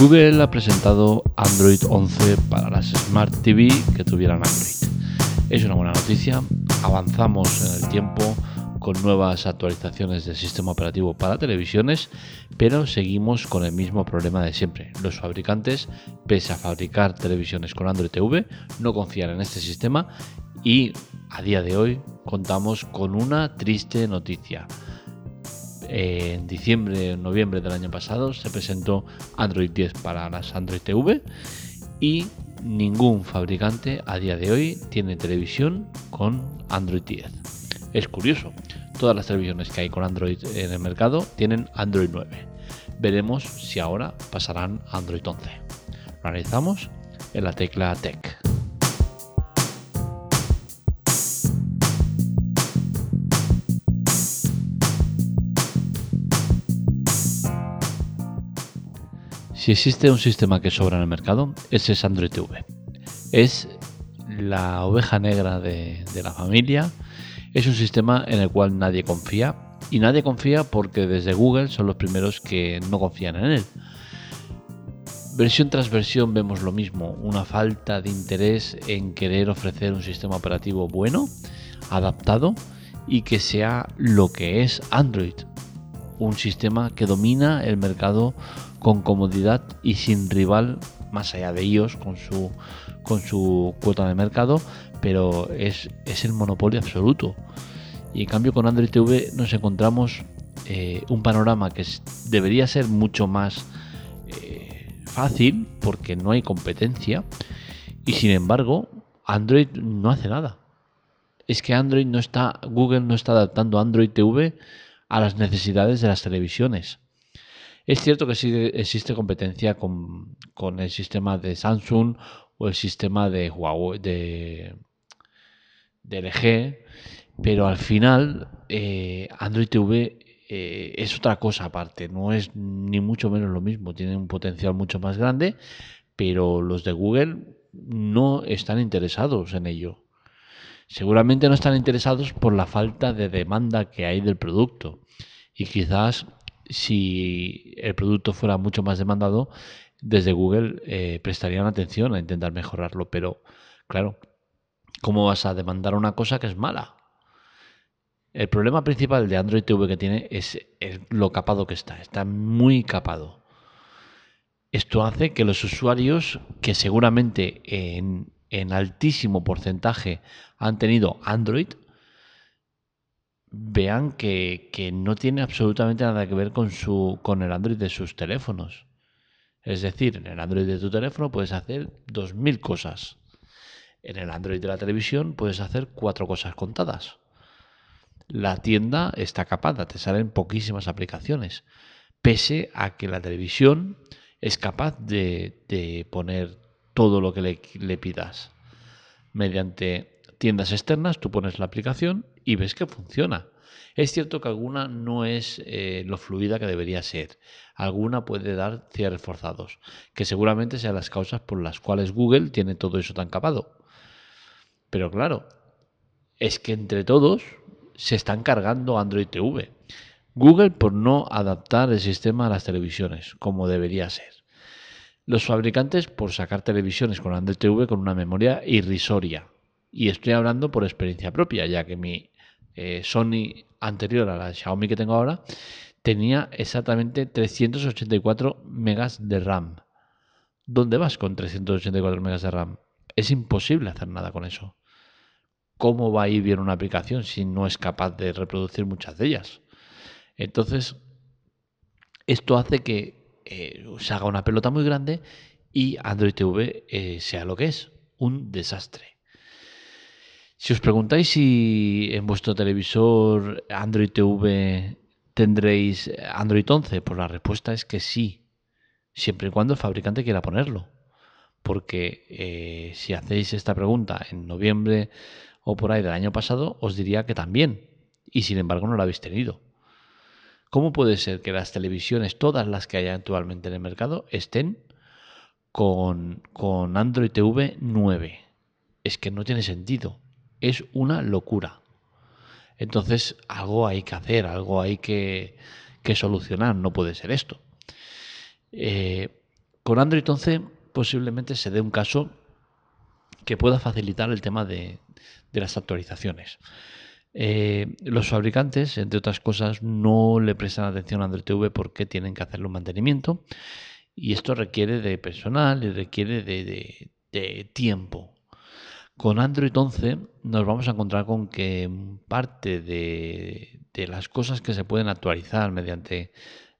Google ha presentado Android 11 para las Smart TV que tuvieran Android. Es una buena noticia, avanzamos en el tiempo con nuevas actualizaciones del sistema operativo para televisiones, pero seguimos con el mismo problema de siempre. Los fabricantes, pese a fabricar televisiones con Android TV, no confían en este sistema y a día de hoy contamos con una triste noticia en diciembre o noviembre del año pasado se presentó Android 10 para las Android TV y ningún fabricante a día de hoy tiene televisión con Android 10. Es curioso, todas las televisiones que hay con Android en el mercado tienen Android 9. Veremos si ahora pasarán a Android 11. Lo analizamos en la tecla Tech. Si existe un sistema que sobra en el mercado, ese es Android TV. Es la oveja negra de, la familia. Es un sistema en el cual nadie confía. Y nadie confía porque desde Google son los primeros que no confían en él. Versión tras versión vemos lo mismo, una falta de interés en querer ofrecer un sistema operativo bueno, adaptado y que sea lo que es Android, un sistema que domina el mercado con comodidad y sin rival más allá de ellos con su, con su cuota de mercado, pero es, es el monopolio absoluto. Y en cambio con Android TV nos encontramos eh, un panorama que debería ser mucho más eh, fácil porque no hay competencia y sin embargo Android no hace nada. Es que Android no está, Google no está adaptando Android TV a las necesidades de las televisiones. Es cierto que sí existe competencia con, el sistema de Samsung o el sistema de Huawei, de, LG, pero al final eh, Android TV eh, es otra cosa aparte, no es ni mucho menos lo mismo, tiene un potencial mucho más grande, pero los de Google no están interesados en ello. Seguramente no están interesados por la falta de demanda que hay del producto. Y quizás si el producto fuera mucho más demandado, desde Google eh, prestarían atención a intentar mejorarlo. Pero claro, ¿cómo vas a demandar una cosa que es mala? El problema principal de Android TV que tiene es lo capado que está. Está muy capado. Esto hace que los usuarios que seguramente en en altísimo porcentaje han tenido Android, vean que, no tiene absolutamente nada que ver con, su, con el Android de sus teléfonos. Es decir, en el Android de tu teléfono puedes hacer 2.000 cosas. En el Android de la televisión puedes hacer cuatro cosas contadas. La tienda está capada, te salen poquísimas aplicaciones, pese a que la televisión es capaz de, de poner todo lo que le, pidas. Mediante tiendas externas tú pones la aplicación y ves que funciona. Es cierto que alguna no es eh, lo fluida que debería ser. Alguna puede dar cierres forzados, que seguramente sean las causas por las cuales Google tiene todo eso tan capado. Pero claro, es que entre todos se están cargando Android TV. Google por no adaptar el sistema a las televisiones, como debería ser los fabricantes por sacar televisiones con Android TV con una memoria irrisoria. Y estoy hablando por experiencia propia, ya que mi eh, Sony anterior a la Xiaomi que tengo ahora tenía exactamente 384 megas de RAM. ¿Dónde vas con 384 megas de RAM? Es imposible hacer nada con eso. ¿Cómo va a ir bien una aplicación si no es capaz de reproducir muchas de ellas? Entonces, esto hace que eh, se haga una pelota muy grande y Android TV eh, sea lo que es, un desastre. Si os preguntáis si en vuestro televisor Android TV tendréis Android 11, pues la respuesta es que sí, siempre y cuando el fabricante quiera ponerlo. Porque eh, si hacéis esta pregunta en noviembre o por ahí del año pasado, os diría que también. Y sin embargo no lo habéis tenido. ¿Cómo puede ser que las televisiones, todas las que hay actualmente en el mercado, estén con, Android TV 9? Es que no tiene sentido. Es una locura. Entonces, algo hay que hacer, algo hay que, solucionar. No puede ser esto. Eh, Con Android 11 posiblemente se dé un caso que pueda facilitar el tema de, las actualizaciones. Eh, los fabricantes, entre otras cosas, no le prestan atención a Android TV porque tienen que hacerle un mantenimiento y esto requiere de personal y requiere de, tiempo. Con Android 11 nos vamos a encontrar con que parte de, las cosas que se pueden actualizar mediante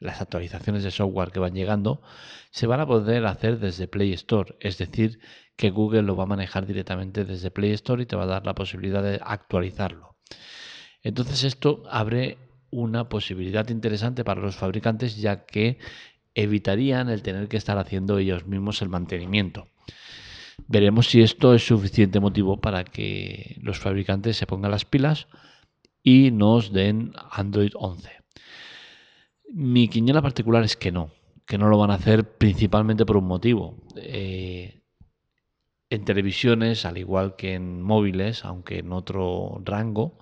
las actualizaciones de software que van llegando se van a poder hacer desde Play Store, es decir, que Google lo va a manejar directamente desde Play Store y te va a dar la posibilidad de actualizarlo. Entonces esto abre una posibilidad interesante para los fabricantes ya que evitarían el tener que estar haciendo ellos mismos el mantenimiento. Veremos si esto es suficiente motivo para que los fabricantes se pongan las pilas y nos den Android 11. Mi quiniela particular es que no, que no lo van a hacer principalmente por un motivo. Eh, en televisiones, al igual que en móviles, aunque en otro rango,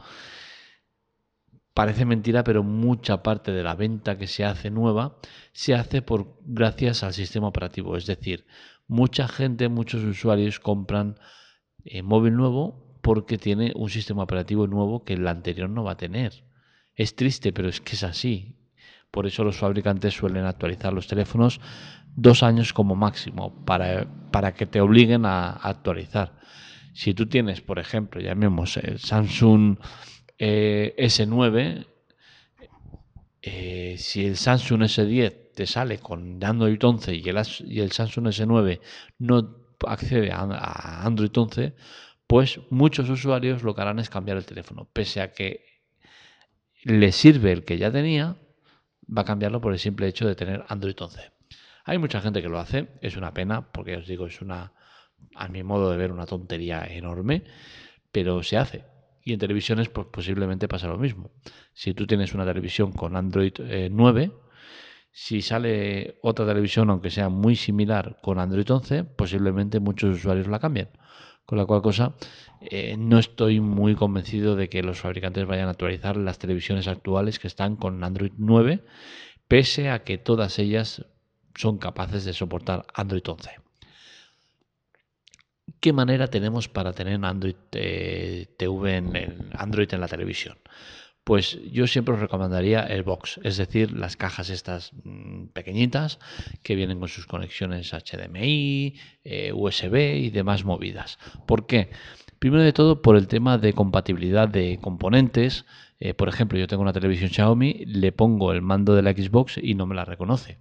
Parece mentira, pero mucha parte de la venta que se hace nueva se hace por gracias al sistema operativo. Es decir, mucha gente, muchos usuarios compran eh, móvil nuevo porque tiene un sistema operativo nuevo que el anterior no va a tener. Es triste, pero es que es así. Por eso los fabricantes suelen actualizar los teléfonos dos años como máximo para, para que te obliguen a, actualizar. Si tú tienes, por ejemplo, llamemos el Samsung eh, S9, eh, si el Samsung S10 te sale con Android 11 y el, Samsung S9 no accede a, Android 11, pues muchos usuarios lo que harán es cambiar el teléfono. Pese a que le sirve el que ya tenía, va a cambiarlo por el simple hecho de tener Android 11. Hay mucha gente que lo hace, es una pena, porque os digo, es una, a mi modo de ver, una tontería enorme, pero se hace. Y en televisiones pues, posiblemente pasa lo mismo. Si tú tienes una televisión con Android 9, eh, si sale otra televisión, aunque sea muy similar con Android 11, posiblemente muchos usuarios la cambien. Con la cual cosa, eh, no estoy muy convencido de que los fabricantes vayan a actualizar las televisiones actuales que están con Android 9, pese a que todas ellas son capaces de soportar Android 11. ¿Qué manera tenemos para tener Android eh, TV en, Android en la televisión? Pues yo siempre os recomendaría el box, es decir, las cajas estas mm, pequeñitas que vienen con sus conexiones HDMI, eh, USB y demás movidas. ¿Por qué? Primero de todo por el tema de compatibilidad de componentes. Eh, por ejemplo, yo tengo una televisión Xiaomi, le pongo el mando de la Xbox y no me la reconoce.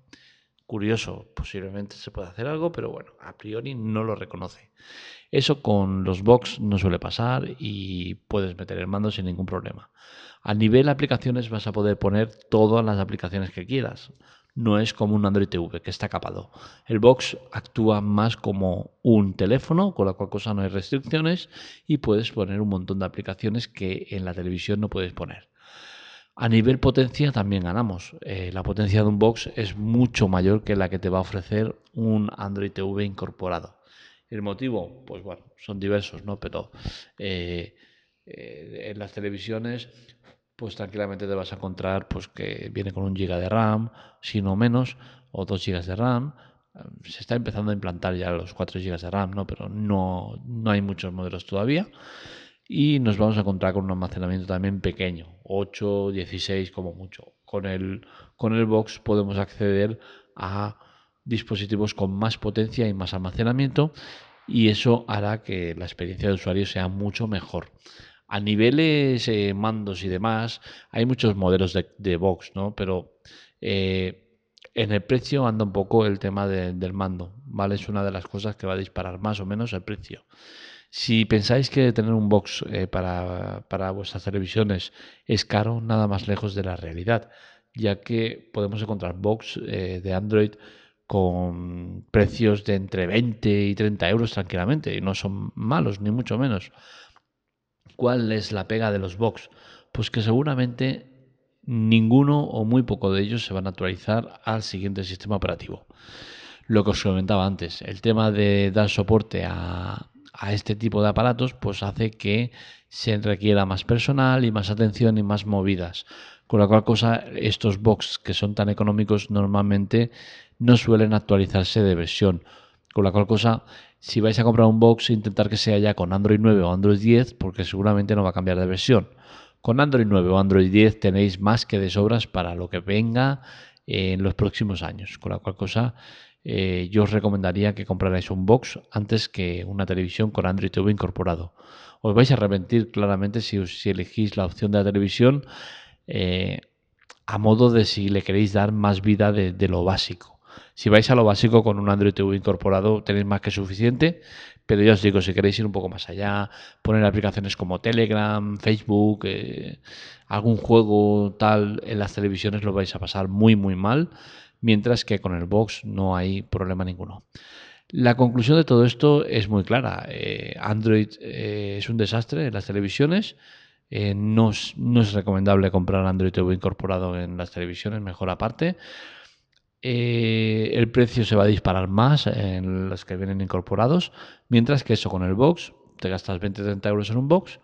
Curioso, posiblemente se puede hacer algo, pero bueno, a priori no lo reconoce. Eso con los box no suele pasar y puedes meter el mando sin ningún problema. A nivel aplicaciones vas a poder poner todas las aplicaciones que quieras. No es como un Android TV que está capado. El box actúa más como un teléfono, con la cual cosa no hay restricciones y puedes poner un montón de aplicaciones que en la televisión no puedes poner. A nivel potencia también ganamos. Eh, la potencia de un box es mucho mayor que la que te va a ofrecer un Android TV incorporado. El motivo, pues bueno, son diversos, ¿no? Pero eh, eh, en las televisiones, pues tranquilamente te vas a encontrar pues que viene con un giga de RAM, si no menos, o dos gigas de RAM. Se está empezando a implantar ya los 4 gigas de RAM, ¿no? Pero no, no hay muchos modelos todavía y nos vamos a encontrar con un almacenamiento también pequeño, 8, 16 como mucho. Con el, con el box podemos acceder a dispositivos con más potencia y más almacenamiento y eso hará que la experiencia de usuario sea mucho mejor. A niveles eh, mandos y demás, hay muchos modelos de, box, ¿no? Pero eh, en el precio anda un poco el tema del mando, ¿vale? Es una de las cosas que va a disparar más o menos el precio. Si pensáis que tener un box eh, para, vuestras televisiones es caro, nada más lejos de la realidad, ya que podemos encontrar box eh, de Android con precios de entre 20 y 30 euros tranquilamente, y no son malos, ni mucho menos. ¿Cuál es la pega de los box? Pues que seguramente ninguno o muy poco de ellos se van a actualizar al siguiente sistema operativo. Lo que os comentaba antes, el tema de dar soporte a, a este tipo de aparatos, pues hace que se requiera más personal y más atención y más movidas. Con la cual cosa, estos box que son tan económicos normalmente no suelen actualizarse de versión. Con la cual cosa, si vais a comprar un box, intentar que sea ya con Android 9 o Android 10, porque seguramente no va a cambiar de versión. Con Android 9 o Android 10 tenéis más que de sobras para lo que venga en los próximos años. Con la cual cosa, eh, yo os recomendaría que comprarais un box antes que una televisión con Android TV incorporado. Os vais a arrepentir claramente si, si elegís la opción de la televisión eh, a modo de si le queréis dar más vida de, lo básico. Si vais a lo básico con un Android TV incorporado tenéis más que suficiente, pero ya os digo, si queréis ir un poco más allá, poner aplicaciones como Telegram, Facebook, eh, algún juego tal en las televisiones lo vais a pasar muy muy mal mientras que con el box no hay problema ninguno. La conclusión de todo esto es muy clara. Eh, Android eh, es un desastre en las televisiones. Eh, no, es, recomendable comprar Android TV incorporado en las televisiones, mejor aparte. El precio se va a disparar más en los que vienen incorporados, mientras que eso con el box, te gastas 20-30 euros en un box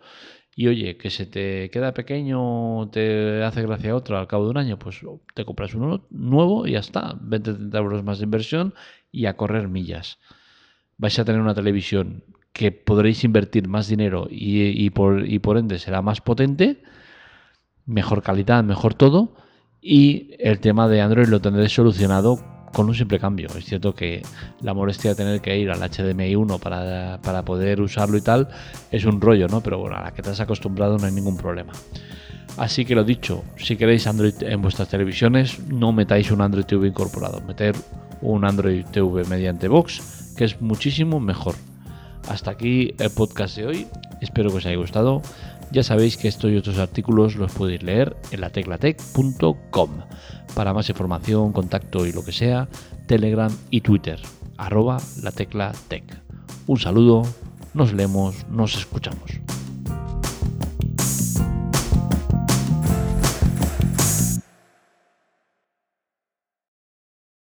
y oye, que se te queda pequeño, te hace gracia otro al cabo de un año, pues te compras uno nuevo y ya está. 20, 30 euros más de inversión y a correr millas. Vais a tener una televisión que podréis invertir más dinero y por ende será más potente, mejor calidad, mejor todo. Y el tema de Android lo tendréis solucionado con un simple cambio. Es cierto que la molestia de tener que ir al HDMI 1 para, para, poder usarlo y tal es un rollo, ¿no? Pero bueno, a la que te has acostumbrado no hay ningún problema. Así que lo dicho, si queréis Android en vuestras televisiones, no metáis un Android TV incorporado, meter un Android TV mediante Box, que es muchísimo mejor. Hasta aquí el podcast de hoy, espero que os haya gustado. Ya sabéis que estos y otros artículos los podéis leer en la teclatec.com. Para más información, contacto y lo que sea, Telegram y Twitter, arroba la tecla tech. Un saludo, nos leemos, nos escuchamos.